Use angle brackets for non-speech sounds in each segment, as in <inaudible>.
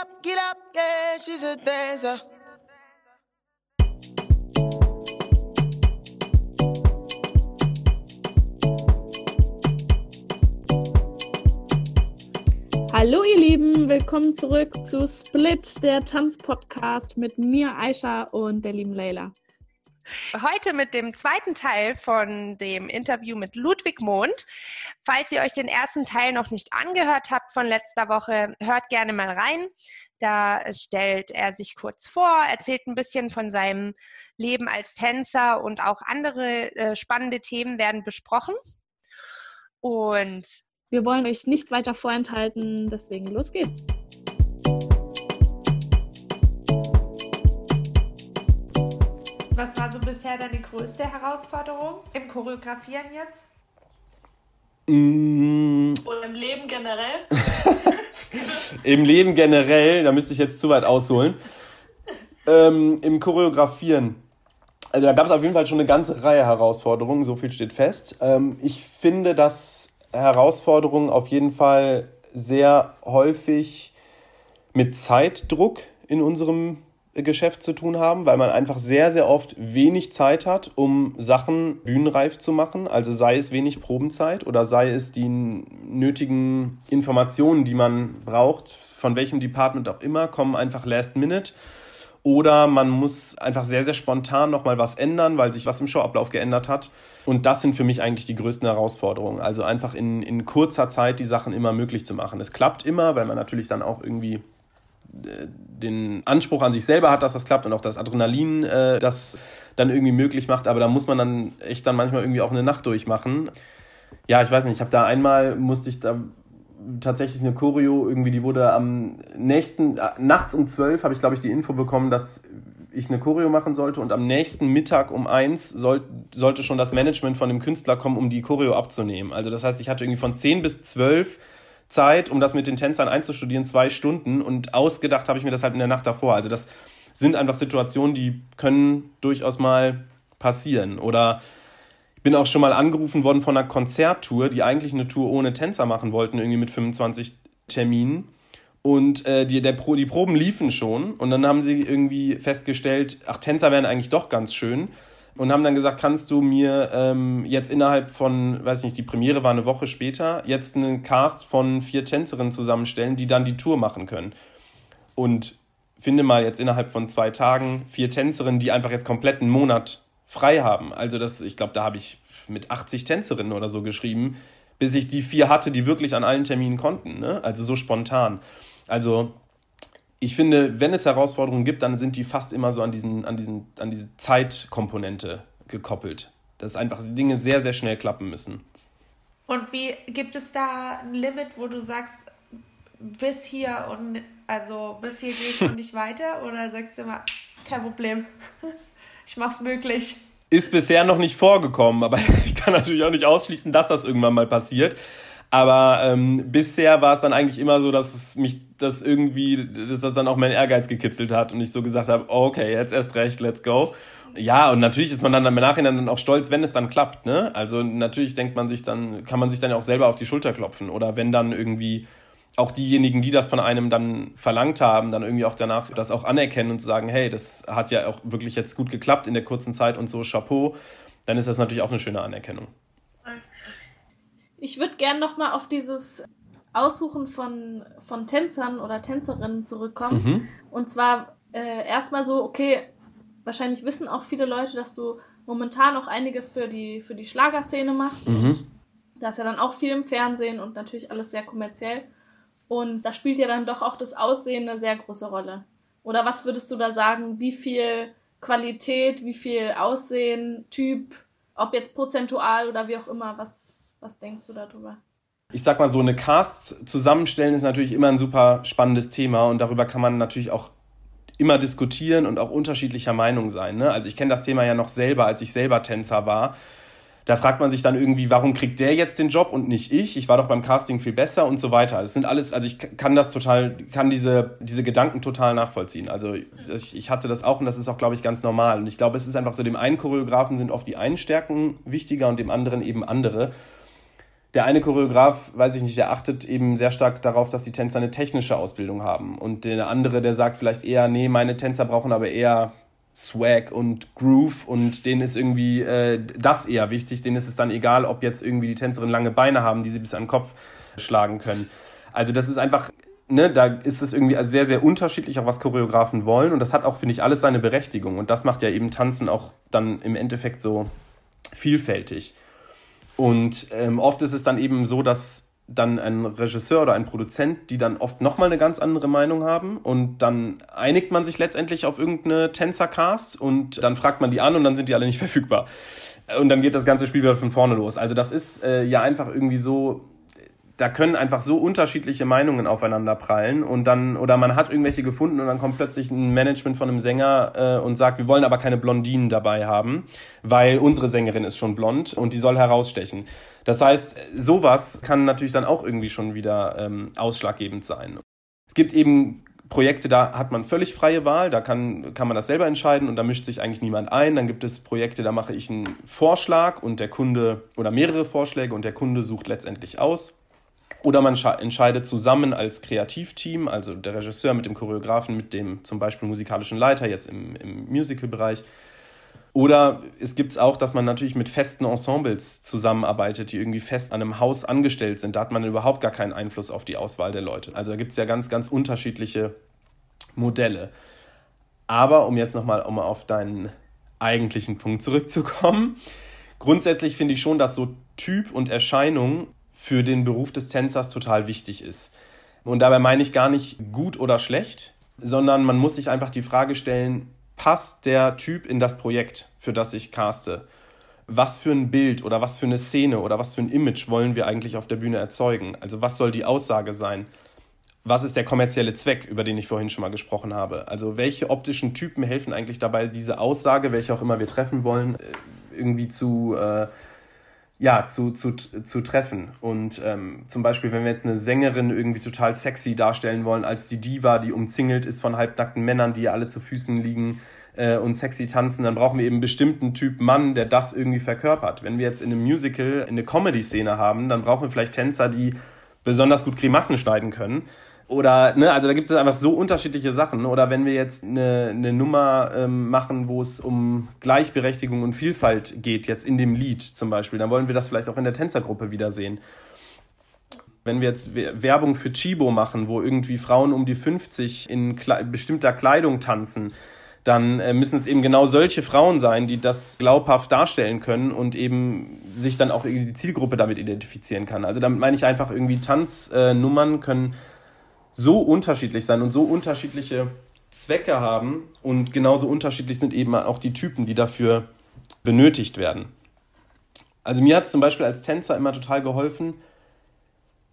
up, get up, yeah, she's a dancer. Hallo ihr Lieben, willkommen zurück zu Split, der Tanzpodcast mit mir, Aisha und der lieben Leila. Heute mit dem zweiten Teil von dem Interview mit Ludwig Mond. Falls ihr euch den ersten Teil noch nicht angehört habt von letzter Woche, hört gerne mal rein. Da stellt er sich kurz vor, erzählt ein bisschen von seinem Leben als Tänzer und auch andere äh, spannende Themen werden besprochen. Und wir wollen euch nicht weiter vorenthalten, deswegen los geht's. Was war so bisher deine größte Herausforderung im Choreografieren jetzt? Mm. Und im Leben generell? <laughs> Im Leben generell, da müsste ich jetzt zu weit ausholen. Ähm, Im Choreografieren. Also da gab es auf jeden Fall schon eine ganze Reihe Herausforderungen, so viel steht fest. Ähm, ich finde, dass Herausforderungen auf jeden Fall sehr häufig mit Zeitdruck in unserem Geschäft zu tun haben, weil man einfach sehr, sehr oft wenig Zeit hat, um Sachen bühnenreif zu machen. Also sei es wenig Probenzeit oder sei es die nötigen Informationen, die man braucht, von welchem Department auch immer, kommen einfach last minute. Oder man muss einfach sehr, sehr spontan nochmal was ändern, weil sich was im Showablauf geändert hat. Und das sind für mich eigentlich die größten Herausforderungen. Also einfach in, in kurzer Zeit die Sachen immer möglich zu machen. Es klappt immer, weil man natürlich dann auch irgendwie den Anspruch an sich selber hat, dass das klappt und auch das Adrenalin äh, das dann irgendwie möglich macht. Aber da muss man dann echt dann manchmal irgendwie auch eine Nacht durchmachen. Ja, ich weiß nicht, ich habe da einmal, musste ich da tatsächlich eine Choreo, irgendwie, die wurde am nächsten, äh, nachts um zwölf habe ich, glaube ich, die Info bekommen, dass ich eine Choreo machen sollte und am nächsten Mittag um eins soll, sollte schon das Management von dem Künstler kommen, um die Choreo abzunehmen. Also das heißt, ich hatte irgendwie von zehn bis zwölf Zeit, um das mit den Tänzern einzustudieren, zwei Stunden und ausgedacht habe ich mir das halt in der Nacht davor. Also das sind einfach Situationen, die können durchaus mal passieren. Oder ich bin auch schon mal angerufen worden von einer Konzerttour, die eigentlich eine Tour ohne Tänzer machen wollten, irgendwie mit 25 Terminen. Und äh, die, der Pro, die Proben liefen schon und dann haben sie irgendwie festgestellt, ach, Tänzer wären eigentlich doch ganz schön. Und haben dann gesagt, kannst du mir ähm, jetzt innerhalb von, weiß nicht, die Premiere war eine Woche später, jetzt einen Cast von vier Tänzerinnen zusammenstellen, die dann die Tour machen können. Und finde mal jetzt innerhalb von zwei Tagen vier Tänzerinnen, die einfach jetzt komplett einen Monat frei haben. Also das, ich glaube, da habe ich mit 80 Tänzerinnen oder so geschrieben, bis ich die vier hatte, die wirklich an allen Terminen konnten. Ne? Also so spontan. Also ich finde, wenn es Herausforderungen gibt, dann sind die fast immer so an, diesen, an, diesen, an diese Zeitkomponente gekoppelt. Dass einfach Dinge sehr, sehr schnell klappen müssen. Und wie gibt es da ein Limit, wo du sagst, bis hier und also bis hier gehe ich und nicht weiter? Oder sagst du immer, kein Problem, <laughs> ich mach's möglich? Ist bisher noch nicht vorgekommen, aber <laughs> ich kann natürlich auch nicht ausschließen, dass das irgendwann mal passiert. Aber ähm, bisher war es dann eigentlich immer so, dass es mich das irgendwie, dass das dann auch mein Ehrgeiz gekitzelt hat und ich so gesagt habe, okay, jetzt erst recht, let's go. Ja, und natürlich ist man dann im Nachhinein dann auch stolz, wenn es dann klappt, ne? Also natürlich denkt man sich dann, kann man sich dann auch selber auf die Schulter klopfen. Oder wenn dann irgendwie auch diejenigen, die das von einem dann verlangt haben, dann irgendwie auch danach das auch anerkennen und sagen, hey, das hat ja auch wirklich jetzt gut geklappt in der kurzen Zeit und so, Chapeau, dann ist das natürlich auch eine schöne Anerkennung. Ich würde gerne nochmal auf dieses Aussuchen von, von Tänzern oder Tänzerinnen zurückkommen. Mhm. Und zwar äh, erstmal so, okay, wahrscheinlich wissen auch viele Leute, dass du momentan auch einiges für die, für die Schlagerszene machst. Mhm. Da ist ja dann auch viel im Fernsehen und natürlich alles sehr kommerziell. Und da spielt ja dann doch auch das Aussehen eine sehr große Rolle. Oder was würdest du da sagen? Wie viel Qualität, wie viel Aussehen, Typ, ob jetzt prozentual oder wie auch immer, was, was denkst du darüber? Ich sag mal so, eine Cast zusammenstellen ist natürlich immer ein super spannendes Thema und darüber kann man natürlich auch immer diskutieren und auch unterschiedlicher Meinung sein. Ne? Also ich kenne das Thema ja noch selber, als ich selber Tänzer war. Da fragt man sich dann irgendwie, warum kriegt der jetzt den Job und nicht ich? Ich war doch beim Casting viel besser und so weiter. Es sind alles, also ich kann das total, kann diese, diese Gedanken total nachvollziehen. Also ich, ich hatte das auch und das ist auch, glaube ich, ganz normal. Und ich glaube, es ist einfach so, dem einen Choreografen sind oft die einen Stärken wichtiger und dem anderen eben andere der eine Choreograf, weiß ich nicht, der achtet eben sehr stark darauf, dass die Tänzer eine technische Ausbildung haben. Und der andere, der sagt vielleicht eher, nee, meine Tänzer brauchen aber eher Swag und Groove und denen ist irgendwie äh, das eher wichtig. Denen ist es dann egal, ob jetzt irgendwie die Tänzerin lange Beine haben, die sie bis an den Kopf schlagen können. Also das ist einfach, ne, da ist es irgendwie sehr, sehr unterschiedlich, auch was Choreografen wollen. Und das hat auch, finde ich, alles seine Berechtigung. Und das macht ja eben Tanzen auch dann im Endeffekt so vielfältig. Und ähm, oft ist es dann eben so, dass dann ein Regisseur oder ein Produzent, die dann oft nochmal eine ganz andere Meinung haben und dann einigt man sich letztendlich auf irgendeine Tänzercast und dann fragt man die an und dann sind die alle nicht <laughs> verfügbar. Und dann geht das ganze Spiel wieder von vorne los. Also das ist äh, ja einfach irgendwie so, da können einfach so unterschiedliche Meinungen aufeinander prallen und dann, oder man hat irgendwelche gefunden und dann kommt plötzlich ein Management von einem Sänger äh, und sagt, wir wollen aber keine Blondinen dabei haben, weil unsere Sängerin ist schon blond und die soll herausstechen. Das heißt, sowas kann natürlich dann auch irgendwie schon wieder ähm, ausschlaggebend sein. Es gibt eben Projekte, da hat man völlig freie Wahl, da kann, kann man das selber entscheiden und da mischt sich eigentlich niemand ein. Dann gibt es Projekte, da mache ich einen Vorschlag und der Kunde oder mehrere Vorschläge und der Kunde sucht letztendlich aus. Oder man entscheidet zusammen als Kreativteam, also der Regisseur mit dem Choreografen, mit dem zum Beispiel musikalischen Leiter, jetzt im, im Musical-Bereich. Oder es gibt es auch, dass man natürlich mit festen Ensembles zusammenarbeitet, die irgendwie fest an einem Haus angestellt sind. Da hat man überhaupt gar keinen Einfluss auf die Auswahl der Leute. Also da gibt es ja ganz, ganz unterschiedliche Modelle. Aber um jetzt nochmal um auf deinen eigentlichen Punkt zurückzukommen, grundsätzlich finde ich schon, dass so Typ und Erscheinung für den Beruf des Tänzers total wichtig ist. Und dabei meine ich gar nicht gut oder schlecht, sondern man muss sich einfach die Frage stellen, passt der Typ in das Projekt, für das ich caste? Was für ein Bild oder was für eine Szene oder was für ein Image wollen wir eigentlich auf der Bühne erzeugen? Also was soll die Aussage sein? Was ist der kommerzielle Zweck, über den ich vorhin schon mal gesprochen habe? Also welche optischen Typen helfen eigentlich dabei, diese Aussage, welche auch immer wir treffen wollen, äh, irgendwie zu, äh, ja, zu, zu, zu treffen. Und ähm, zum Beispiel, wenn wir jetzt eine Sängerin irgendwie total sexy darstellen wollen, als die Diva, die umzingelt ist von halbnackten Männern, die alle zu Füßen liegen äh, und sexy tanzen, dann brauchen wir eben einen bestimmten Typ Mann, der das irgendwie verkörpert. Wenn wir jetzt in einem Musical eine Comedy-Szene haben, dann brauchen wir vielleicht Tänzer, die besonders gut Grimassen schneiden können oder, ne, also da gibt es einfach so unterschiedliche Sachen. Oder wenn wir jetzt eine, eine Nummer ähm, machen, wo es um Gleichberechtigung und Vielfalt geht, jetzt in dem Lied zum Beispiel, dann wollen wir das vielleicht auch in der Tänzergruppe wiedersehen. Wenn wir jetzt Werbung für Chibo machen, wo irgendwie Frauen um die 50 in Kle bestimmter Kleidung tanzen, dann äh, müssen es eben genau solche Frauen sein, die das glaubhaft darstellen können und eben sich dann auch die Zielgruppe damit identifizieren kann. Also damit meine ich einfach irgendwie Tanznummern können so unterschiedlich sein und so unterschiedliche Zwecke haben und genauso unterschiedlich sind eben auch die Typen, die dafür benötigt werden. Also mir hat es zum Beispiel als Tänzer immer total geholfen,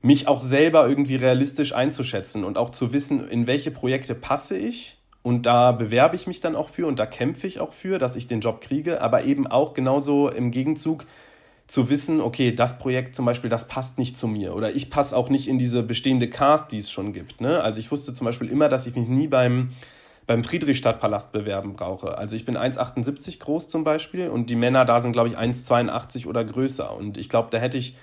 mich auch selber irgendwie realistisch einzuschätzen und auch zu wissen, in welche Projekte passe ich. Und da bewerbe ich mich dann auch für und da kämpfe ich auch für, dass ich den Job kriege, aber eben auch genauso im Gegenzug, zu wissen, okay, das Projekt zum Beispiel, das passt nicht zu mir oder ich passe auch nicht in diese bestehende Cast, die es schon gibt. Ne? Also ich wusste zum Beispiel immer, dass ich mich nie beim, beim Friedrichstadtpalast bewerben brauche. Also ich bin 1,78 groß zum Beispiel und die Männer da sind, glaube ich, 1,82 oder größer. Und ich glaube, da hätte ich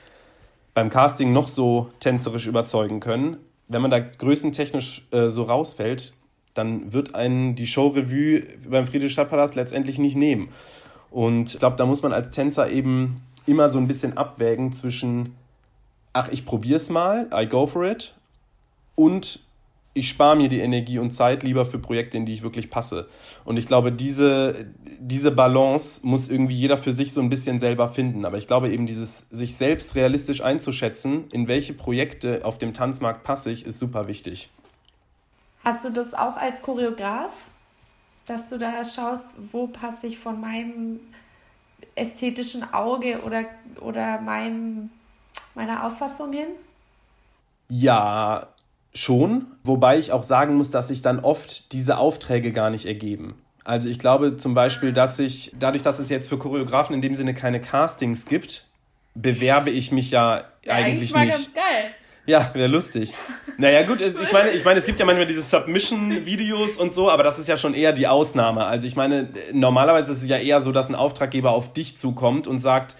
beim Casting noch so tänzerisch überzeugen können. Wenn man da größentechnisch äh, so rausfällt, dann wird einen die Show-Revue beim Friedrichstadtpalast letztendlich nicht nehmen. Und ich glaube, da muss man als Tänzer eben immer so ein bisschen abwägen zwischen, ach, ich probier's mal, I go for it, und ich spare mir die Energie und Zeit lieber für Projekte, in die ich wirklich passe. Und ich glaube, diese, diese Balance muss irgendwie jeder für sich so ein bisschen selber finden. Aber ich glaube eben, dieses sich selbst realistisch einzuschätzen, in welche Projekte auf dem Tanzmarkt passe ich, ist super wichtig. Hast du das auch als Choreograf, dass du da schaust, wo passe ich von meinem ästhetischen Auge oder, oder meinem, meiner Auffassung hin? Ja, schon. Wobei ich auch sagen muss, dass sich dann oft diese Aufträge gar nicht ergeben. Also ich glaube zum Beispiel, dass ich, dadurch, dass es jetzt für Choreografen in dem Sinne keine Castings gibt, bewerbe ich mich ja, ja eigentlich, eigentlich mal nicht. ganz geil. Ja, wäre lustig. Naja, gut, ich meine, ich meine, es gibt ja manchmal diese Submission-Videos und so, aber das ist ja schon eher die Ausnahme. Also ich meine, normalerweise ist es ja eher so, dass ein Auftraggeber auf dich zukommt und sagt,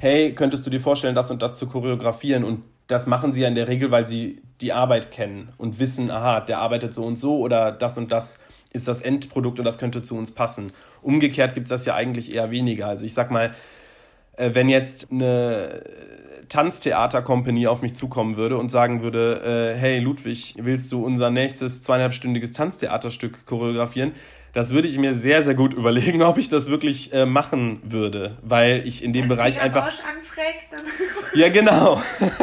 hey, könntest du dir vorstellen, das und das zu choreografieren? Und das machen sie ja in der Regel, weil sie die Arbeit kennen und wissen, aha, der arbeitet so und so oder das und das ist das Endprodukt und das könnte zu uns passen. Umgekehrt gibt es das ja eigentlich eher weniger. Also ich sag mal, äh, wenn jetzt eine Tanztheater-Company auf mich zukommen würde und sagen würde, äh, hey Ludwig, willst du unser nächstes zweieinhalbstündiges Tanztheaterstück choreografieren? Das würde ich mir sehr, sehr gut <laughs> überlegen, ob ich das wirklich äh, machen würde, weil ich in dem Wenn Bereich einfach. Anfragt, dann <laughs> ja, genau.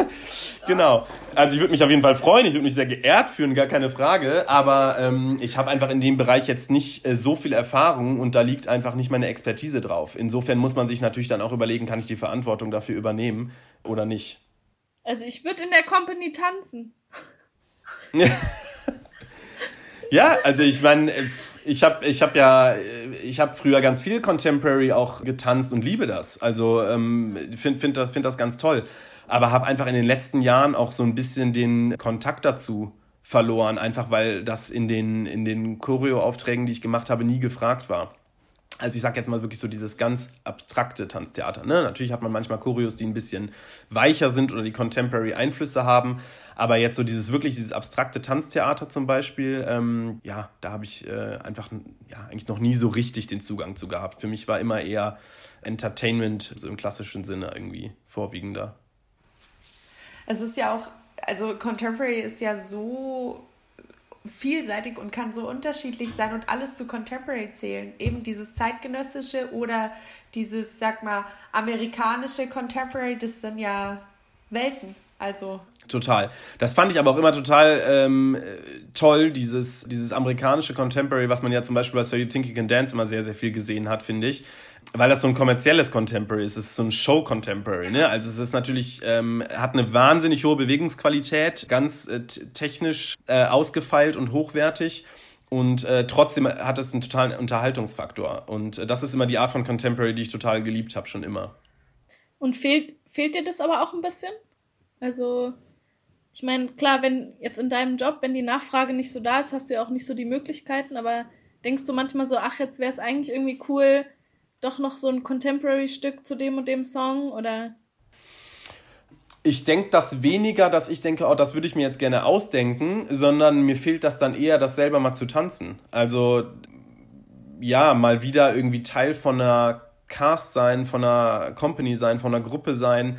<laughs> genau. Also ich würde mich auf jeden Fall freuen, ich würde mich sehr geehrt fühlen, gar keine Frage, aber ähm, ich habe einfach in dem Bereich jetzt nicht äh, so viel Erfahrung und da liegt einfach nicht meine Expertise drauf. Insofern muss man sich natürlich dann auch überlegen, kann ich die Verantwortung dafür übernehmen oder nicht. Also ich würde in der Company tanzen. <laughs> ja, also ich meine, ich habe ich hab ja, ich habe früher ganz viel Contemporary auch getanzt und liebe das. Also ähm, finde find das, find das ganz toll aber habe einfach in den letzten Jahren auch so ein bisschen den Kontakt dazu verloren, einfach weil das in den, in den Choreo-Aufträgen, die ich gemacht habe, nie gefragt war. Also ich sag jetzt mal wirklich so dieses ganz abstrakte Tanztheater. Ne? Natürlich hat man manchmal Choreos, die ein bisschen weicher sind oder die Contemporary Einflüsse haben, aber jetzt so dieses wirklich dieses abstrakte Tanztheater zum Beispiel, ähm, ja, da habe ich äh, einfach ja eigentlich noch nie so richtig den Zugang zu gehabt. Für mich war immer eher Entertainment so im klassischen Sinne irgendwie vorwiegender. Es ist ja auch, also Contemporary ist ja so vielseitig und kann so unterschiedlich sein und alles zu Contemporary zählen. Eben dieses zeitgenössische oder dieses, sag mal, amerikanische Contemporary, das sind ja Welten. Also. Total. Das fand ich aber auch immer total ähm, toll, dieses, dieses amerikanische Contemporary, was man ja zum Beispiel bei So You Think You Can Dance immer sehr, sehr viel gesehen hat, finde ich weil das so ein kommerzielles Contemporary ist, es ist so ein Show-Contemporary, ne? Also es ist natürlich, ähm, hat eine wahnsinnig hohe Bewegungsqualität, ganz äh, technisch äh, ausgefeilt und hochwertig. Und äh, trotzdem hat es einen totalen Unterhaltungsfaktor. Und äh, das ist immer die Art von Contemporary, die ich total geliebt habe, schon immer. Und fehlt, fehlt dir das aber auch ein bisschen? Also, ich meine, klar, wenn jetzt in deinem Job, wenn die Nachfrage nicht so da ist, hast du ja auch nicht so die Möglichkeiten, aber denkst du manchmal so, ach, jetzt wäre es eigentlich irgendwie cool, doch noch so ein Contemporary-Stück zu dem und dem Song oder? Ich denke das weniger, dass ich denke, oh, das würde ich mir jetzt gerne ausdenken, sondern mir fehlt das dann eher, das selber mal zu tanzen. Also ja, mal wieder irgendwie Teil von einer Cast sein, von einer Company sein, von einer Gruppe sein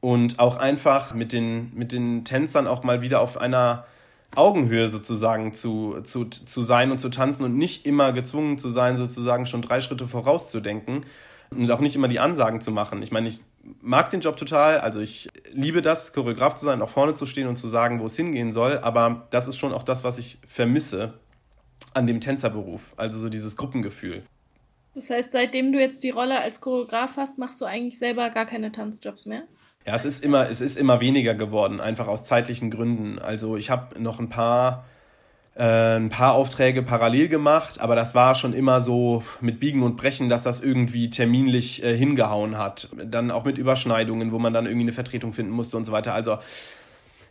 und auch einfach mit den, mit den Tänzern auch mal wieder auf einer Augenhöhe sozusagen zu, zu, zu sein und zu tanzen und nicht immer gezwungen zu sein, sozusagen schon drei Schritte vorauszudenken und auch nicht immer die Ansagen zu machen. Ich meine, ich mag den Job total, also ich liebe das, Choreograf zu sein, auch vorne zu stehen und zu sagen, wo es hingehen soll, aber das ist schon auch das, was ich vermisse an dem Tänzerberuf, also so dieses Gruppengefühl. Das heißt, seitdem du jetzt die Rolle als Choreograf hast, machst du eigentlich selber gar keine Tanzjobs mehr? Ja, es ist immer, es ist immer weniger geworden, einfach aus zeitlichen Gründen. Also ich habe noch ein paar, äh, ein paar Aufträge parallel gemacht, aber das war schon immer so mit Biegen und Brechen, dass das irgendwie terminlich äh, hingehauen hat. Dann auch mit Überschneidungen, wo man dann irgendwie eine Vertretung finden musste und so weiter. Also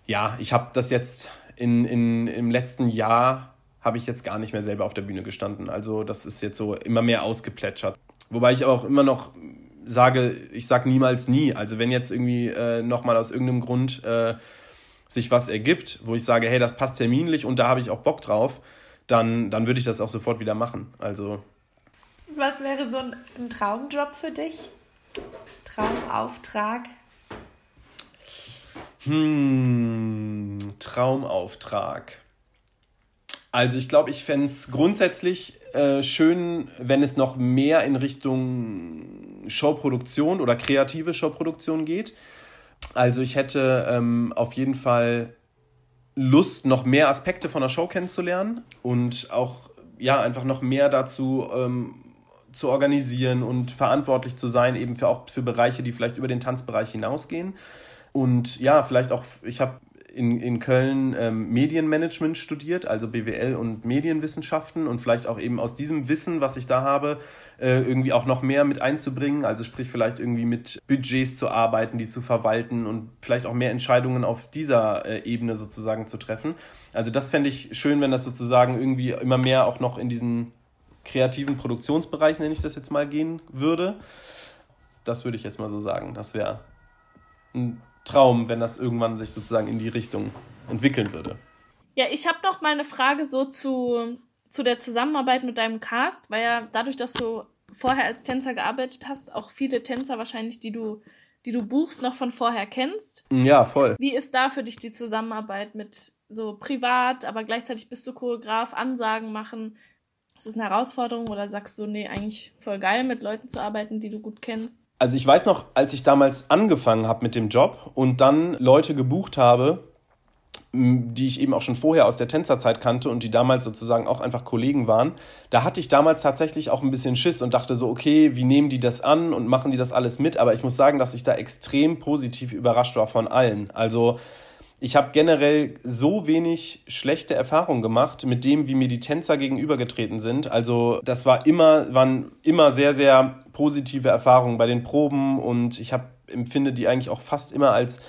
ja, ich habe das jetzt in, in, im letzten Jahr habe ich jetzt gar nicht mehr selber auf der Bühne gestanden. Also das ist jetzt so immer mehr ausgeplätschert. Wobei ich auch immer noch sage, ich sage niemals nie. Also wenn jetzt irgendwie äh, nochmal aus irgendeinem Grund äh, sich was ergibt, wo ich sage, hey, das passt terminlich und da habe ich auch Bock drauf, dann, dann würde ich das auch sofort wieder machen. Also. Was wäre so ein, ein Traumjob für dich? Traumauftrag? Hm, Traumauftrag. Also ich glaube, ich fände es grundsätzlich äh, schön, wenn es noch mehr in Richtung Showproduktion oder kreative Showproduktion geht. Also ich hätte ähm, auf jeden Fall Lust, noch mehr Aspekte von der Show kennenzulernen und auch ja einfach noch mehr dazu ähm, zu organisieren und verantwortlich zu sein, eben für auch für Bereiche, die vielleicht über den Tanzbereich hinausgehen. Und ja, vielleicht auch, ich habe in, in Köln ähm, Medienmanagement studiert, also BWL und Medienwissenschaften und vielleicht auch eben aus diesem Wissen, was ich da habe, äh, irgendwie auch noch mehr mit einzubringen, also sprich vielleicht irgendwie mit Budgets zu arbeiten, die zu verwalten und vielleicht auch mehr Entscheidungen auf dieser äh, Ebene sozusagen zu treffen. Also das fände ich schön, wenn das sozusagen irgendwie immer mehr auch noch in diesen kreativen Produktionsbereich, nenne ich das jetzt mal, gehen würde. das würde ich jetzt mal so sagen. Das wäre ein Traum, wenn das irgendwann sich sozusagen in die Richtung entwickeln würde. Ja, ich habe noch mal eine Frage so zu, zu der Zusammenarbeit mit deinem Cast, weil ja dadurch, dass du vorher als Tänzer gearbeitet hast, auch viele Tänzer wahrscheinlich, die du, die du buchst, noch von vorher kennst. Ja, voll. Wie ist da für dich die Zusammenarbeit mit so privat, aber gleichzeitig bist du Choreograf, Ansagen machen? Ist das eine Herausforderung oder sagst du, nee, eigentlich voll geil, mit Leuten zu arbeiten, die du gut kennst? Also ich weiß noch, als ich damals angefangen habe mit dem Job und dann Leute gebucht habe, die ich eben auch schon vorher aus der Tänzerzeit kannte und die damals sozusagen auch einfach Kollegen waren, da hatte ich damals tatsächlich auch ein bisschen Schiss und dachte so, okay, wie nehmen die das an und machen die das alles mit? Aber ich muss sagen, dass ich da extrem positiv überrascht war von allen. Also ich habe generell so wenig schlechte Erfahrungen gemacht mit dem, wie mir die Tänzer gegenübergetreten sind. Also das war immer, waren immer sehr, sehr positive Erfahrungen bei den Proben und ich hab, empfinde die eigentlich auch fast immer als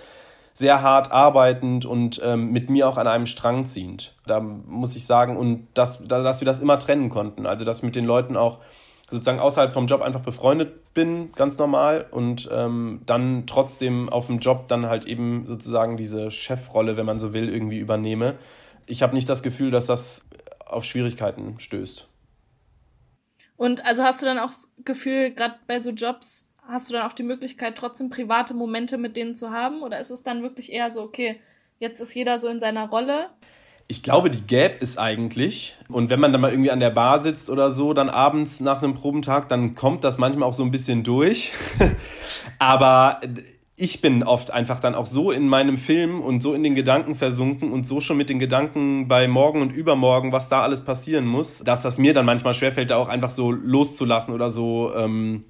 sehr hart arbeitend und ähm, mit mir auch an einem Strang ziehend. Da muss ich sagen, und dass, dass wir das immer trennen konnten. Also, dass mit den Leuten auch sozusagen außerhalb vom Job einfach befreundet bin, ganz normal, und ähm, dann trotzdem auf dem Job dann halt eben sozusagen diese Chefrolle, wenn man so will, irgendwie übernehme. Ich habe nicht das Gefühl, dass das auf Schwierigkeiten stößt. Und also hast du dann auch das Gefühl, gerade bei so Jobs, hast du dann auch die Möglichkeit, trotzdem private Momente mit denen zu haben? Oder ist es dann wirklich eher so, okay, jetzt ist jeder so in seiner Rolle? Ich glaube, die gäbe es eigentlich. Und wenn man dann mal irgendwie an der Bar sitzt oder so, dann abends nach einem Probentag, dann kommt das manchmal auch so ein bisschen durch. <laughs> Aber ich bin oft einfach dann auch so in meinem Film und so in den Gedanken versunken und so schon mit den Gedanken bei morgen und übermorgen, was da alles passieren muss, dass das mir dann manchmal schwerfällt, da auch einfach so loszulassen oder so ähm,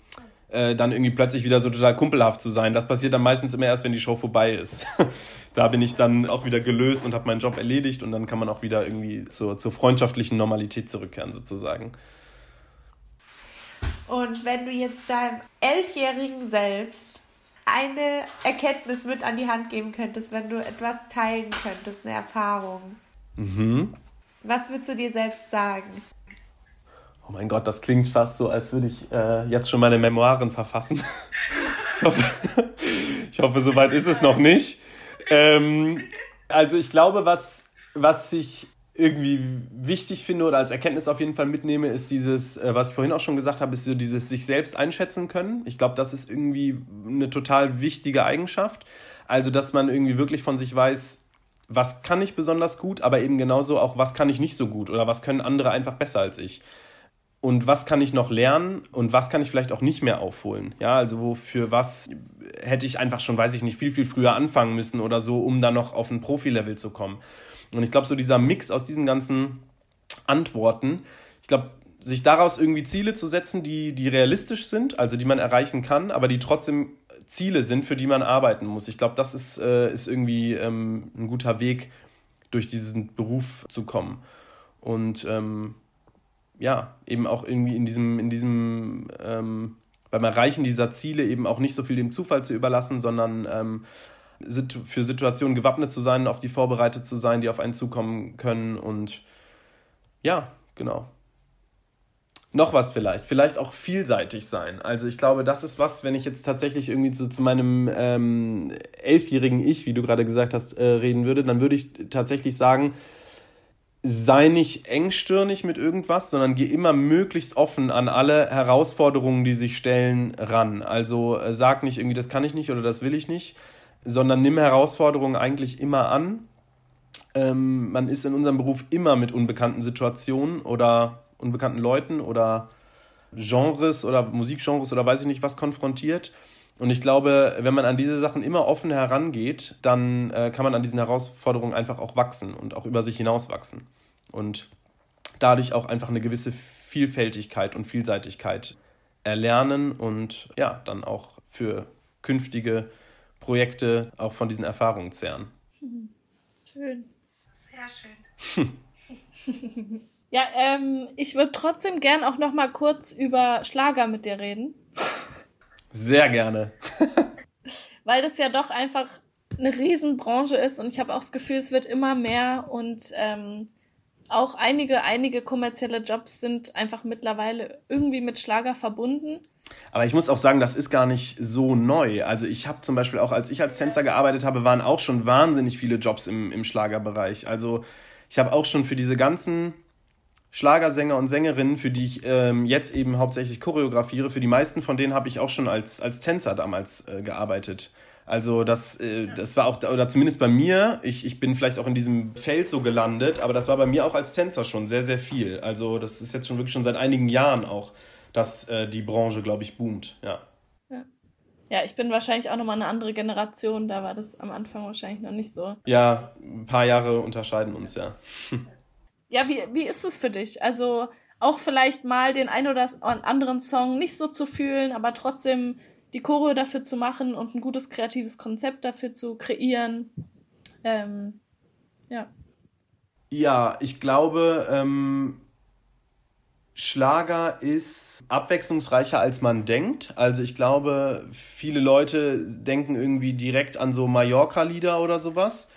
äh, dann irgendwie plötzlich wieder so total kumpelhaft zu sein. Das passiert dann meistens immer erst, wenn die Show vorbei ist. <laughs> da bin ich dann auch wieder gelöst und habe meinen Job erledigt und dann kann man auch wieder irgendwie zur, zur freundschaftlichen Normalität zurückkehren sozusagen. Und wenn du jetzt deinem elfjährigen Selbst eine Erkenntnis mit an die Hand geben könntest, wenn du etwas teilen könntest, eine Erfahrung, mhm. was würdest du dir selbst sagen? Oh mein Gott, das klingt fast so, als würde ich äh, jetzt schon meine Memoiren verfassen. <laughs> ich, hoffe, ich hoffe, soweit ist es noch nicht. Ähm, also ich glaube, was, was ich irgendwie wichtig finde oder als Erkenntnis auf jeden Fall mitnehme, ist dieses, äh, was ich vorhin auch schon gesagt habe, ist so dieses sich selbst einschätzen können. Ich glaube, das ist irgendwie eine total wichtige Eigenschaft. Also, dass man irgendwie wirklich von sich weiß, was kann ich besonders gut, aber eben genauso auch, was kann ich nicht so gut oder was können andere einfach besser als ich und was kann ich noch lernen und was kann ich vielleicht auch nicht mehr aufholen. Ja, also wofür was hätte ich einfach schon, weiß ich nicht, viel, viel früher anfangen müssen oder so, um dann noch auf ein Profi-Level zu kommen. Und ich glaube, so dieser Mix aus diesen ganzen Antworten, ich glaube, sich daraus irgendwie Ziele zu setzen, die, die realistisch sind, also die man erreichen kann, aber die trotzdem Ziele sind, für die man arbeiten muss. Ich glaube, das ist, äh, ist irgendwie ähm, ein guter Weg, durch diesen Beruf zu kommen. Und ähm, ja, eben auch irgendwie in diesem, in diesem, ähm, beim Erreichen dieser Ziele eben auch nicht so viel dem Zufall zu überlassen, sondern ähm, für Situationen gewappnet zu sein, auf die vorbereitet zu sein, die auf einen zukommen können und ja, genau. Noch was vielleicht, vielleicht auch vielseitig sein. Also ich glaube, das ist was, wenn ich jetzt tatsächlich irgendwie zu, zu meinem ähm, elfjährigen Ich, wie du gerade gesagt hast, äh, reden würde, dann würde ich tatsächlich sagen, sei nicht engstirnig mit irgendwas, sondern geh immer möglichst offen an alle Herausforderungen, die sich stellen, ran. Also äh, sag nicht irgendwie, das kann ich nicht oder das will ich nicht, sondern nimm Herausforderungen eigentlich immer an. Ähm, man ist in unserem Beruf immer mit unbekannten Situationen oder unbekannten Leuten oder Genres oder Musikgenres oder weiß ich nicht was konfrontiert. Und ich glaube, wenn man an diese Sachen immer offen herangeht, dann äh, kann man an diesen Herausforderungen einfach auch wachsen und auch über sich hinaus wachsen. Und dadurch auch einfach eine gewisse Vielfältigkeit und Vielseitigkeit erlernen und ja, dann auch für künftige Projekte auch von diesen Erfahrungen zehren. Schön. Sehr schön. <laughs> ja, ähm, ich würde trotzdem gern auch noch mal kurz über Schlager mit dir reden. Sehr gerne. <laughs> Weil das ja doch einfach eine Riesenbranche ist und ich habe auch das Gefühl, es wird immer mehr und ähm, auch einige, einige kommerzielle Jobs sind einfach mittlerweile irgendwie mit Schlager verbunden. Aber ich muss auch sagen, das ist gar nicht so neu. Also ich habe zum Beispiel auch, als ich als Tänzer gearbeitet habe, waren auch schon wahnsinnig viele Jobs im, im Schlagerbereich. Also ich habe auch schon für diese ganzen Schlagersänger und Sängerinnen, für die ich ähm, jetzt eben hauptsächlich choreografiere, für die meisten von denen habe ich auch schon als, als Tänzer damals äh, gearbeitet. Also das, äh, das war auch, oder zumindest bei mir, ich, ich bin vielleicht auch in diesem Feld so gelandet, aber das war bei mir auch als Tänzer schon sehr, sehr viel. Also das ist jetzt schon wirklich schon seit einigen Jahren auch, dass äh, die Branche, glaube ich, boomt, ja. ja. Ja, ich bin wahrscheinlich auch nochmal eine andere Generation, da war das am Anfang wahrscheinlich noch nicht so. Ja, ein paar Jahre unterscheiden uns, ja. <laughs> ja, wie, wie ist es für dich? Also auch vielleicht mal den ein oder anderen Song nicht so zu fühlen, aber trotzdem die Choreo dafür zu machen und ein gutes kreatives Konzept dafür zu kreieren. Ähm, ja. Ja, ich glaube, ähm, Schlager ist abwechslungsreicher, als man denkt. Also ich glaube, viele Leute denken irgendwie direkt an so Mallorca-Lieder oder sowas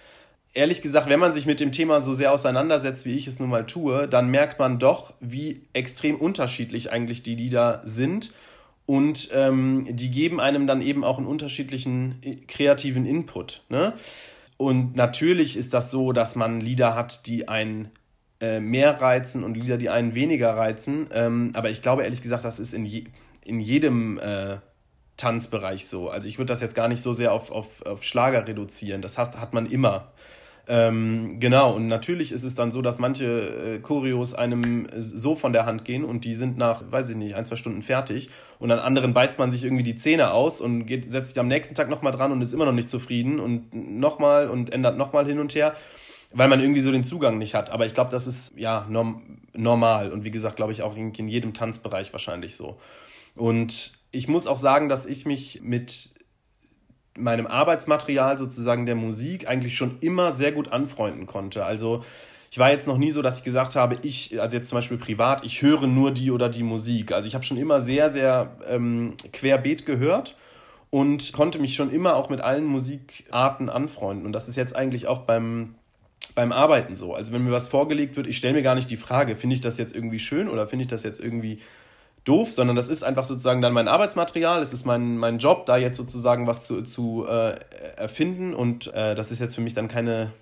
ehrlich gesagt, wenn man sich mit dem Thema so sehr auseinandersetzt, wie ich es nun mal tue, dann merkt man doch, wie extrem unterschiedlich eigentlich die Lieder sind. Und ähm, die geben einem dann eben auch einen unterschiedlichen äh, kreativen Input. Ne? Und natürlich ist das so, dass man Lieder hat, die einen äh, mehr reizen und Lieder, die einen weniger reizen. Ähm, aber ich glaube ehrlich gesagt, das ist in, je, in jedem äh, Tanzbereich so. Also ich würde das jetzt gar nicht so sehr auf, auf, auf Schlager reduzieren. Das heißt, hat man immer. Ähm, genau, und natürlich ist es dann so, dass manche äh, Choreos einem so von der Hand gehen und die sind nach, weiß ich nicht, ein, zwei Stunden fertig. Und an anderen beißt man sich irgendwie die Zähne aus und geht, setzt sich am nächsten Tag nochmal dran und ist immer noch nicht zufrieden und nochmal und ändert nochmal hin und her, weil man irgendwie so den Zugang nicht hat. Aber ich glaube, das ist ja norm normal und wie gesagt, glaube ich auch in jedem Tanzbereich wahrscheinlich so. Und ich muss auch sagen, dass ich mich mit meinem Arbeitsmaterial sozusagen der Musik eigentlich schon immer sehr gut anfreunden konnte. Also ich war jetzt noch nie so, dass ich gesagt habe, ich, also jetzt zum Beispiel privat, ich höre nur die oder die Musik. Also ich habe schon immer sehr, sehr ähm, querbeet gehört und konnte mich schon immer auch mit allen Musikarten anfreunden. Und das ist jetzt eigentlich auch beim, beim Arbeiten so. Also wenn mir was vorgelegt wird, ich stelle mir gar nicht die Frage, finde ich das jetzt irgendwie schön oder finde ich das jetzt irgendwie doof, sondern das ist einfach sozusagen dann mein Arbeitsmaterial, es ist mein, mein Job, da jetzt sozusagen was zu, zu äh, erfinden und äh, das ist jetzt für mich dann keine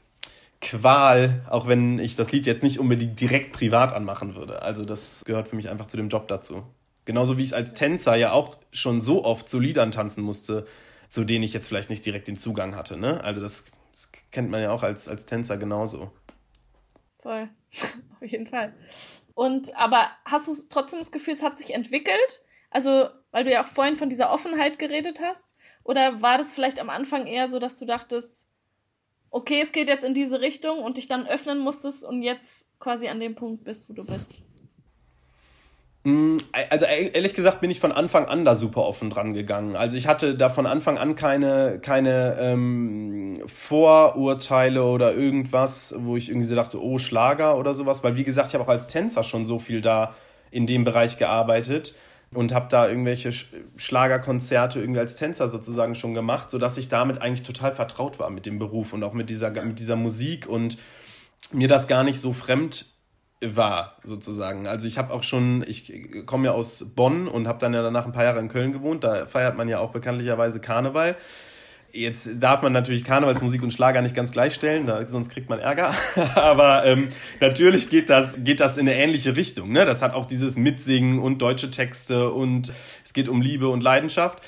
Qual, auch wenn ich das Lied jetzt nicht unbedingt direkt privat anmachen würde. Also das gehört für mich einfach zu dem Job dazu. Genauso wie ich als Tänzer ja auch schon so oft zu Liedern tanzen musste, zu denen ich jetzt vielleicht nicht direkt den Zugang hatte. Ne? Also das, das kennt man ja auch als, als Tänzer genauso. Voll, <laughs> auf jeden Fall. Und aber hast du trotzdem das Gefühl, es hat sich entwickelt? Also, weil du ja auch vorhin von dieser Offenheit geredet hast? Oder war das vielleicht am Anfang eher so, dass du dachtest, okay, es geht jetzt in diese Richtung und dich dann öffnen musstest und jetzt quasi an dem Punkt bist, wo du bist? Mm, also e-, ehrlich gesagt bin ich von Anfang an da super offen dran gegangen. Also ich hatte da von Anfang an keine, keine ähm, Vorurteile oder irgendwas, wo ich irgendwie so dachte, oh, Schlager oder sowas. Weil wie gesagt, ich habe auch als Tänzer schon so viel da in dem Bereich gearbeitet und habe da irgendwelche Schlagerkonzerte irgendwie als Tänzer sozusagen schon gemacht, sodass ich damit eigentlich total vertraut war mit dem Beruf und auch mit dieser, mit dieser Musik und mir das gar nicht so fremd war, sozusagen. Also ich habe auch schon, ich komme ja aus Bonn und habe dann ja danach ein paar Jahre in Köln gewohnt. Da feiert man ja auch bekanntlicherweise Karneval. Jetzt darf man natürlich Karnevalsmusik und Schlager nicht ganz gleichstellen, da, sonst kriegt man Ärger. <laughs> Aber ähm, natürlich geht das, geht das in eine ähnliche Richtung. Ne? Das hat auch dieses Mitsingen und deutsche Texte und es geht um Liebe und Leidenschaft.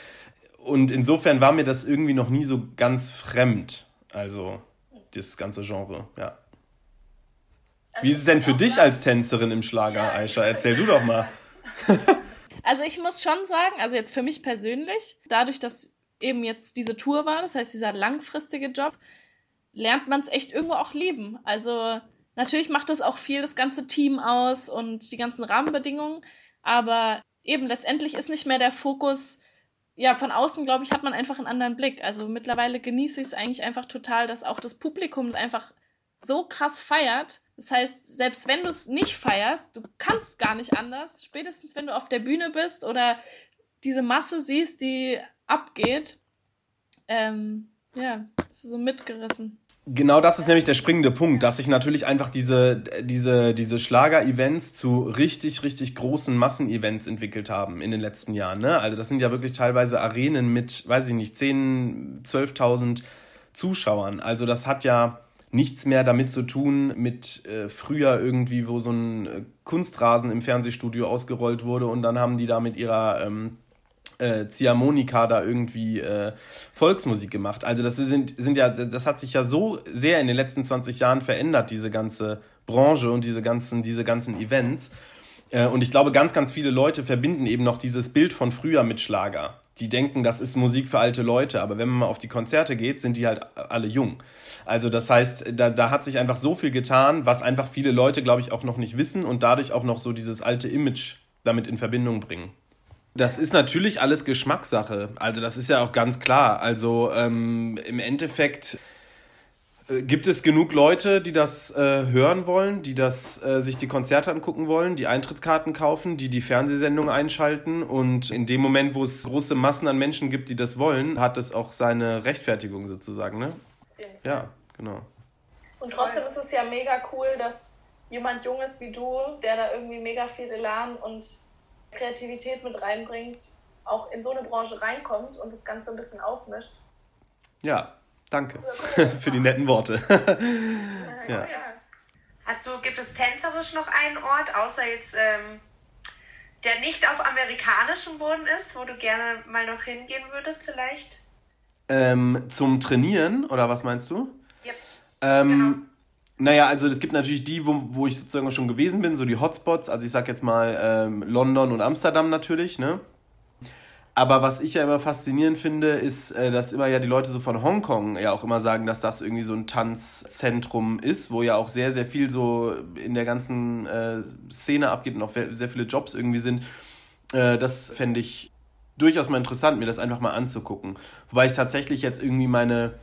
Und insofern war mir das irgendwie noch nie so ganz fremd. Also das ganze Genre, ja. Wie ist es denn für dich als Tänzerin im Schlager, Aisha? Erzähl du doch mal. <laughs> also ich muss schon sagen, also jetzt für mich persönlich, dadurch, dass eben jetzt diese Tour war, das heißt dieser langfristige Job, lernt man es echt irgendwo auch lieben. Also natürlich macht das auch viel das ganze Team aus und die ganzen Rahmenbedingungen, aber eben letztendlich ist nicht mehr der Fokus, ja, von außen, glaube ich, hat man einfach einen anderen Blick. Also mittlerweile genieße ich es eigentlich einfach total, dass auch das Publikum es einfach so krass feiert das heißt, selbst wenn du es nicht feierst, du kannst gar nicht anders, spätestens wenn du auf der Bühne bist oder diese Masse siehst, die abgeht, ähm, ja, bist du so mitgerissen. Genau das ist nämlich der springende Punkt, dass sich natürlich einfach diese, diese, diese Schlager-Events zu richtig, richtig großen Massenevents entwickelt haben in den letzten Jahren. Ne? Also das sind ja wirklich teilweise Arenen mit, weiß ich nicht, 10, 12.000 Zuschauern. Also das hat ja nichts mehr damit zu tun mit äh, früher irgendwie, wo so ein äh, Kunstrasen im Fernsehstudio ausgerollt wurde und dann haben die da mit ihrer ähm, äh, Ziehharmonika da irgendwie äh, Volksmusik gemacht. Also das sind, sind ja, das hat sich ja so sehr in den letzten 20 Jahren verändert, diese ganze Branche und diese ganzen, diese ganzen Events. Äh, und ich glaube, ganz, ganz viele Leute verbinden eben noch dieses Bild von früher mit Schlager. Die denken, das ist Musik für alte Leute, aber wenn man mal auf die Konzerte geht, sind die halt alle jung. Also das heißt, da, da hat sich einfach so viel getan, was einfach viele Leute, glaube ich, auch noch nicht wissen und dadurch auch noch so dieses alte Image damit in Verbindung bringen. Das ist natürlich alles Geschmackssache. Also das ist ja auch ganz klar. Also ähm, im Endeffekt gibt es genug Leute, die das äh, hören wollen, die das äh, sich die Konzerte angucken wollen, die Eintrittskarten kaufen, die die Fernsehsendung einschalten und in dem Moment, wo es große Massen an Menschen gibt, die das wollen, hat es auch seine Rechtfertigung sozusagen, ne? Ja, genau. Und trotzdem ist es ja mega cool, dass jemand Junges wie du, der da irgendwie mega viel Elan und Kreativität mit reinbringt, auch in so eine Branche reinkommt und das Ganze ein bisschen aufmischt. Ja, danke <laughs> für die netten Worte. <laughs> ja. ja. Hast du, gibt es tänzerisch noch einen Ort, außer jetzt, ähm, der nicht auf amerikanischem Boden ist, wo du gerne mal noch hingehen würdest, vielleicht? Ähm, zum Trainieren, oder was meinst du? Yep. Ähm, genau. Naja, also es gibt natürlich die, wo, wo ich sozusagen schon gewesen bin, so die Hotspots. Also ich sag jetzt mal ähm, London und Amsterdam natürlich, ne? Aber was ich ja immer faszinierend finde, ist, äh, dass immer ja die Leute so von Hongkong ja auch immer sagen, dass das irgendwie so ein Tanzzentrum ist, wo ja auch sehr, sehr viel so in der ganzen äh, Szene abgeht und auch sehr viele Jobs irgendwie sind. Äh, das fände ich durchaus mal interessant, mir das einfach mal anzugucken. Wobei ich tatsächlich jetzt irgendwie meine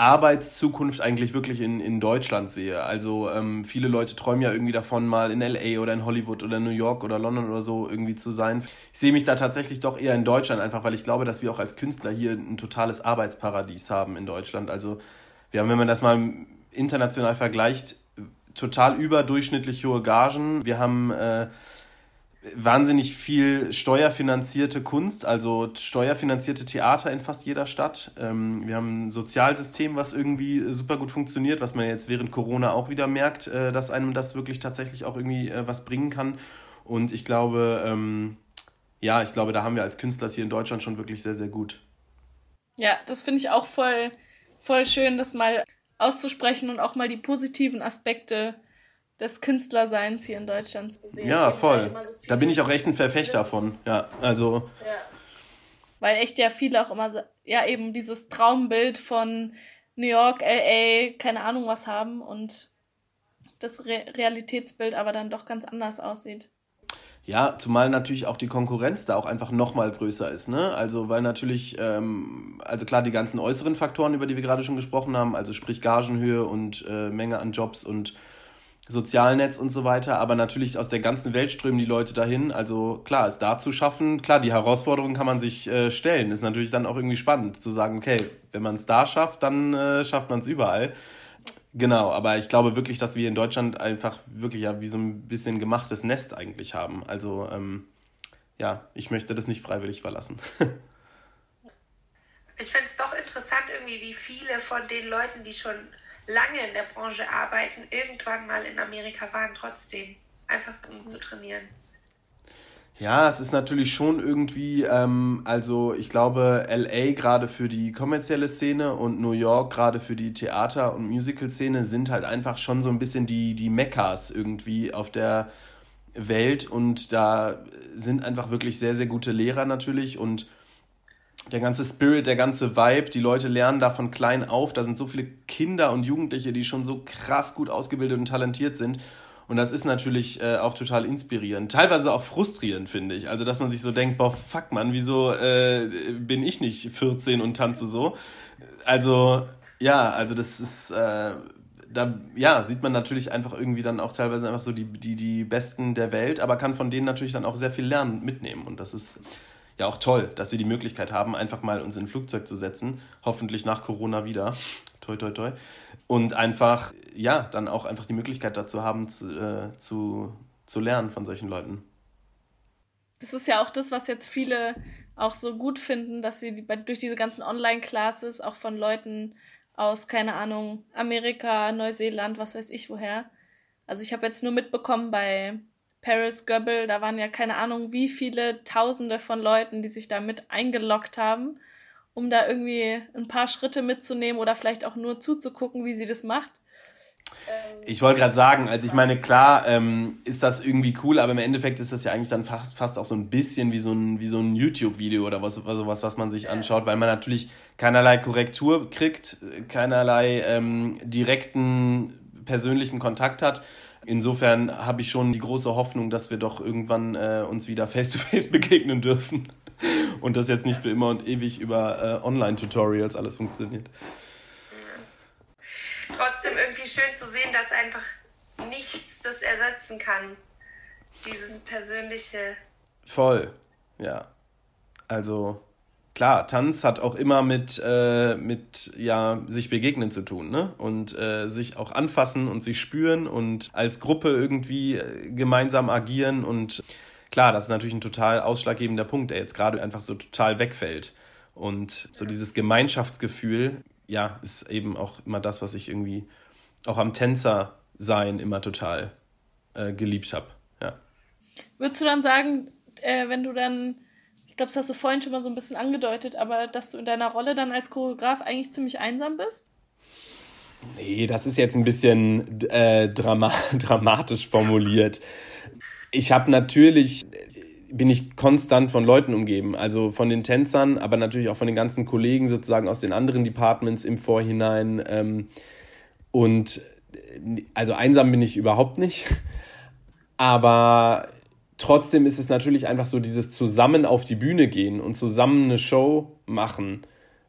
Arbeitszukunft eigentlich wirklich in, in Deutschland sehe. Also ähm, viele Leute träumen ja irgendwie davon, mal in LA oder in Hollywood oder New York oder London oder so irgendwie zu sein. Ich sehe mich da tatsächlich doch eher in Deutschland, einfach weil ich glaube, dass wir auch als Künstler hier ein totales Arbeitsparadies haben in Deutschland. Also wir haben, wenn man das mal international vergleicht, total überdurchschnittlich hohe Gagen. Wir haben äh, wahnsinnig viel steuerfinanzierte Kunst, also steuerfinanzierte Theater in fast jeder Stadt. Ähm, wir haben ein Sozialsystem, was irgendwie super gut funktioniert, was man jetzt während Corona auch wieder merkt, äh, dass einem das wirklich tatsächlich auch irgendwie äh, was bringen kann. Und ich glaube, ähm, ja, ich glaube, da haben wir als Künstler hier in Deutschland schon wirklich sehr, sehr gut. Ja, das finde ich auch voll, voll schön, das mal auszusprechen und auch mal die positiven Aspekte des Künstlerseins hier in Deutschland zu sehen. Ja, voll. So da bin ich auch echt ein Verfechter von. Ja, also. Ja. Weil echt ja viele auch immer, ja, eben dieses Traumbild von New York, LA, keine Ahnung was haben und das Re Realitätsbild aber dann doch ganz anders aussieht. Ja, zumal natürlich auch die Konkurrenz da auch einfach nochmal größer ist. Ne? Also, weil natürlich, ähm, also klar, die ganzen äußeren Faktoren, über die wir gerade schon gesprochen haben, also sprich Gagenhöhe und äh, Menge an Jobs und Sozialnetz und so weiter, aber natürlich aus der ganzen Welt strömen die Leute dahin. Also klar, es da zu schaffen, klar, die Herausforderung kann man sich äh, stellen. Ist natürlich dann auch irgendwie spannend zu sagen, okay, wenn man es da schafft, dann äh, schafft man es überall. Genau, aber ich glaube wirklich, dass wir in Deutschland einfach wirklich ja wie so ein bisschen gemachtes Nest eigentlich haben. Also ähm, ja, ich möchte das nicht freiwillig verlassen. <laughs> ich finde es doch interessant irgendwie, wie viele von den Leuten, die schon lange in der Branche arbeiten, irgendwann mal in Amerika waren trotzdem. Einfach um zu trainieren. Ja, es ist natürlich schon irgendwie, ähm, also ich glaube, LA gerade für die kommerzielle Szene und New York gerade für die Theater- und Musical-Szene sind halt einfach schon so ein bisschen die, die Mekkas irgendwie auf der Welt und da sind einfach wirklich sehr, sehr gute Lehrer natürlich und der ganze Spirit, der ganze Vibe, die Leute lernen da von klein auf. Da sind so viele Kinder und Jugendliche, die schon so krass gut ausgebildet und talentiert sind. Und das ist natürlich äh, auch total inspirierend. Teilweise auch frustrierend, finde ich. Also, dass man sich so denkt, boah, fuck, man, wieso äh, bin ich nicht 14 und tanze so? Also, ja, also das ist, äh, da ja, sieht man natürlich einfach irgendwie dann auch teilweise einfach so die, die, die Besten der Welt, aber kann von denen natürlich dann auch sehr viel lernen, mitnehmen. Und das ist ja auch toll, dass wir die Möglichkeit haben, einfach mal uns in ein Flugzeug zu setzen, hoffentlich nach Corona wieder, toi toi toi. Und einfach, ja, dann auch einfach die Möglichkeit dazu haben, zu, äh, zu, zu lernen von solchen Leuten. Das ist ja auch das, was jetzt viele auch so gut finden, dass sie durch diese ganzen Online-Classes auch von Leuten aus, keine Ahnung, Amerika, Neuseeland, was weiß ich woher. Also ich habe jetzt nur mitbekommen bei Paris Goebel, da waren ja keine Ahnung, wie viele Tausende von Leuten, die sich da mit eingeloggt haben, um da irgendwie ein paar Schritte mitzunehmen oder vielleicht auch nur zuzugucken, wie sie das macht. Ich wollte gerade sagen, also ich meine, klar ähm, ist das irgendwie cool, aber im Endeffekt ist das ja eigentlich dann fast, fast auch so ein bisschen wie so ein, wie so ein YouTube-Video oder was, was, was, was man sich anschaut, weil man natürlich keinerlei Korrektur kriegt, keinerlei ähm, direkten persönlichen Kontakt hat. Insofern habe ich schon die große Hoffnung, dass wir doch irgendwann äh, uns wieder face-to-face -face <laughs> begegnen dürfen und das jetzt nicht für immer und ewig über äh, Online-Tutorials alles funktioniert trotzdem irgendwie schön zu sehen, dass einfach nichts das ersetzen kann. Dieses persönliche. Voll, ja. Also klar, Tanz hat auch immer mit, äh, mit ja, sich begegnen zu tun, ne? Und äh, sich auch anfassen und sich spüren und als Gruppe irgendwie äh, gemeinsam agieren. Und klar, das ist natürlich ein total ausschlaggebender Punkt, der jetzt gerade einfach so total wegfällt. Und so dieses Gemeinschaftsgefühl ja, ist eben auch immer das, was ich irgendwie auch am Tänzer sein immer total äh, geliebt habe. Ja. Würdest du dann sagen, äh, wenn du dann, glaube, das hast du vorhin schon mal so ein bisschen angedeutet, aber dass du in deiner Rolle dann als Choreograf eigentlich ziemlich einsam bist? Nee, das ist jetzt ein bisschen äh, drama <laughs> dramatisch formuliert. Ich habe natürlich bin ich konstant von Leuten umgeben, also von den Tänzern, aber natürlich auch von den ganzen Kollegen sozusagen aus den anderen Departments im Vorhinein. Ähm, und also einsam bin ich überhaupt nicht, aber trotzdem ist es natürlich einfach so, dieses zusammen auf die Bühne gehen und zusammen eine Show machen,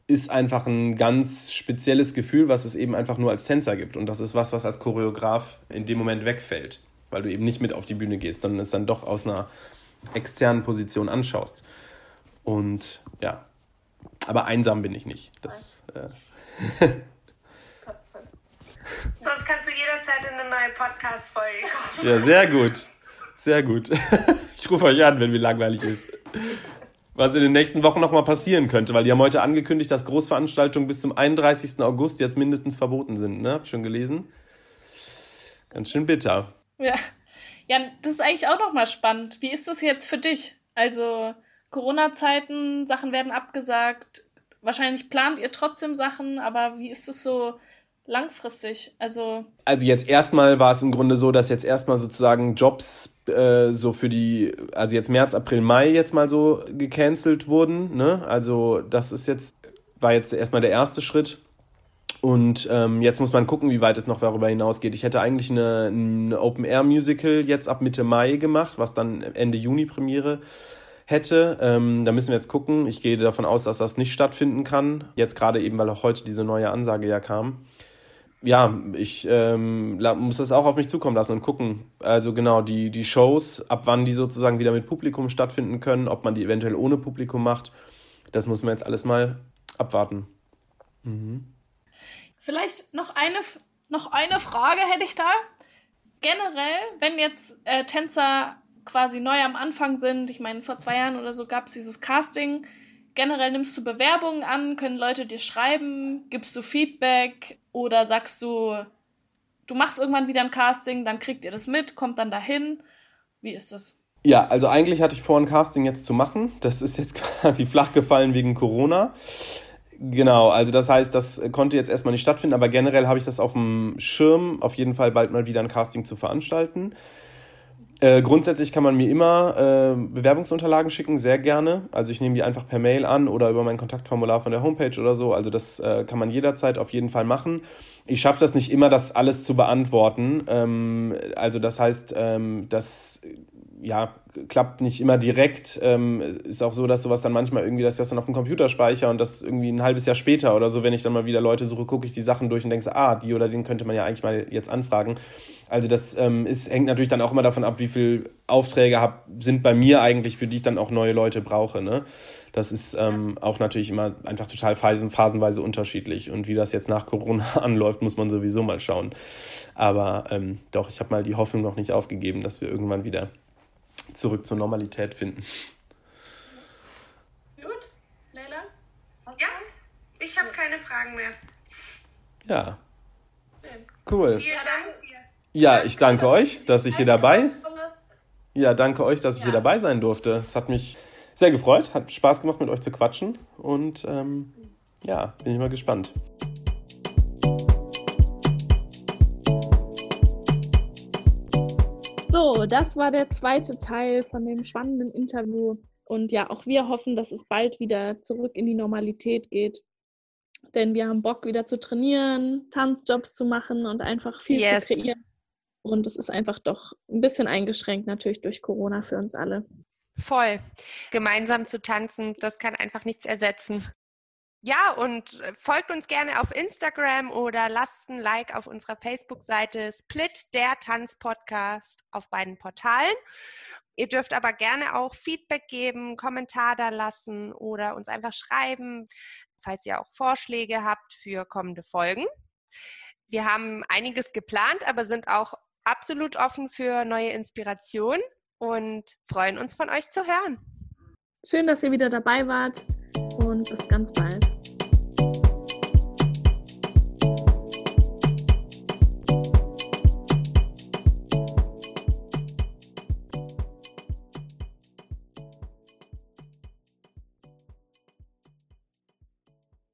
ist einfach ein ganz spezielles Gefühl, was es eben einfach nur als Tänzer gibt. Und das ist was, was als Choreograf in dem Moment wegfällt, weil du eben nicht mit auf die Bühne gehst, sondern es dann doch aus einer externen Position anschaust. Und ja, aber einsam bin ich nicht. Das, äh Sonst kannst du jederzeit in eine neue Podcast-Folge kommen. Ja, sehr gut. Sehr gut. <laughs> Ich rufe euch an, wenn mir langweilig ist. Was in den nächsten Wochen nochmal passieren könnte, weil die haben heute angekündigt, dass Großveranstaltungen bis zum 31. August jetzt mindestens verboten sind. Ne? Hab ich schon gelesen. Ganz schön bitter. Ja. Ja, das ist eigentlich auch nochmal spannend. Wie ist das jetzt für dich? Also Corona-Zeiten, Sachen werden abgesagt. Wahrscheinlich plant ihr trotzdem Sachen, aber wie ist es so langfristig? Also, also jetzt erstmal war es im Grunde so, dass jetzt erstmal sozusagen Jobs äh, so für die, also jetzt März, April, Mai jetzt mal so gecancelt wurden. Ne? Also das ist jetzt, war jetzt erstmal der erste Schritt. Und ähm, jetzt muss man gucken, wie weit es noch darüber hinausgeht. Ich hätte eigentlich eine, ein Open-Air-Musical jetzt ab Mitte Mai gemacht, was dann Ende Juni Premiere hätte. Ähm, da müssen wir jetzt gucken. Ich gehe davon aus, dass das nicht stattfinden kann. Jetzt gerade eben, weil auch heute diese neue Ansage ja kam. Ja, ich ähm, muss das auch auf mich zukommen lassen und gucken. Also genau, die, die Shows, ab wann die sozusagen wieder mit Publikum stattfinden können, ob man die eventuell ohne Publikum macht, das muss man jetzt alles mal abwarten. Mhm. Vielleicht noch eine, noch eine Frage hätte ich da. Generell, wenn jetzt äh, Tänzer quasi neu am Anfang sind, ich meine, vor zwei Jahren oder so gab es dieses Casting. Generell nimmst du Bewerbungen an, können Leute dir schreiben, gibst du Feedback oder sagst du, du machst irgendwann wieder ein Casting, dann kriegt ihr das mit, kommt dann dahin. Wie ist das? Ja, also eigentlich hatte ich vor, ein Casting jetzt zu machen. Das ist jetzt <laughs> quasi flach gefallen wegen Corona. Genau, also das heißt, das konnte jetzt erstmal nicht stattfinden, aber generell habe ich das auf dem Schirm, auf jeden Fall bald mal wieder ein Casting zu veranstalten. Äh, grundsätzlich kann man mir immer äh, Bewerbungsunterlagen schicken, sehr gerne. Also ich nehme die einfach per Mail an oder über mein Kontaktformular von der Homepage oder so. Also das äh, kann man jederzeit auf jeden Fall machen. Ich schaffe das nicht immer, das alles zu beantworten. Ähm, also das heißt, ähm, dass ja, klappt nicht immer direkt. Ähm, ist auch so, dass sowas dann manchmal irgendwie, dass ich das dann auf dem Computer speichere und das irgendwie ein halbes Jahr später oder so, wenn ich dann mal wieder Leute suche, gucke ich die Sachen durch und denke so, ah, die oder den könnte man ja eigentlich mal jetzt anfragen. Also das ähm, ist, hängt natürlich dann auch immer davon ab, wie viele Aufträge hab, sind bei mir eigentlich, für die ich dann auch neue Leute brauche. Ne? Das ist ähm, auch natürlich immer einfach total phasen, phasenweise unterschiedlich. Und wie das jetzt nach Corona <laughs> anläuft, muss man sowieso mal schauen. Aber ähm, doch, ich habe mal die Hoffnung noch nicht aufgegeben, dass wir irgendwann wieder zurück zur Normalität finden. Gut, Leila? Ja, ich habe keine Fragen mehr. Ja. Cool. Vielen Dank. Ja, ich danke euch, dass ich hier dabei. Ja, danke euch, dass ich hier dabei sein durfte. Es hat mich sehr gefreut, hat Spaß gemacht, mit euch zu quatschen. Und ähm, ja, bin ich mal gespannt. So, das war der zweite Teil von dem spannenden Interview. Und ja, auch wir hoffen, dass es bald wieder zurück in die Normalität geht. Denn wir haben Bock, wieder zu trainieren, Tanzjobs zu machen und einfach viel Yes. zu kreieren. Und es ist einfach doch ein bisschen eingeschränkt natürlich durch Corona für uns alle. Voll. Gemeinsam zu tanzen, das kann einfach nichts ersetzen. Ja, und äh, folgt uns gerne auf Instagram oder lasst ein Like auf unserer Facebook-Seite Split der Tanzpodcast auf beiden Portalen. Ihr dürft aber gerne auch Feedback geben, Kommentar da lassen oder uns einfach schreiben, falls ihr auch Vorschläge habt für kommende Folgen. Wir haben einiges geplant, aber sind auch absolut offen für neue Inspirationen und freuen uns von euch zu hören. Schön, dass ihr wieder dabei wart und bis ganz bald.